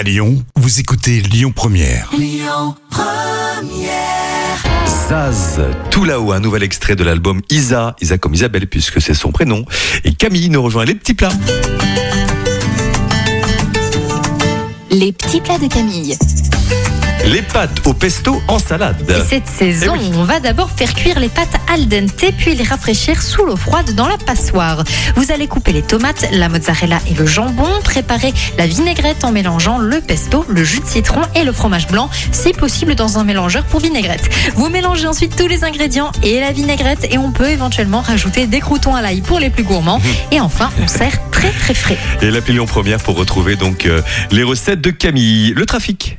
À Lyon, vous écoutez Lyon Première. Zaz, tout là-haut, un nouvel extrait de l'album Isa, Isa comme Isabelle puisque c'est son prénom. Et Camille nous rejoint les petits plats. Les petits plats de Camille. Les pâtes au pesto en salade. Et cette saison, Eh oui. on va d'abord faire cuire les pâtes al dente puis les rafraîchir sous l'eau froide dans la passoire. Vous allez couper les tomates, la mozzarella et le jambon, préparer la vinaigrette en mélangeant le pesto, le jus de citron et le fromage blanc, si possible dans un mélangeur pour vinaigrette. Vous mélangez ensuite tous les ingrédients et la vinaigrette et on peut éventuellement rajouter des croutons à l'ail pour les plus gourmands. Et enfin, on sert très très frais. Et l'appli Lyon Première pour retrouver donc euh, les recettes de Camille. Le trafic.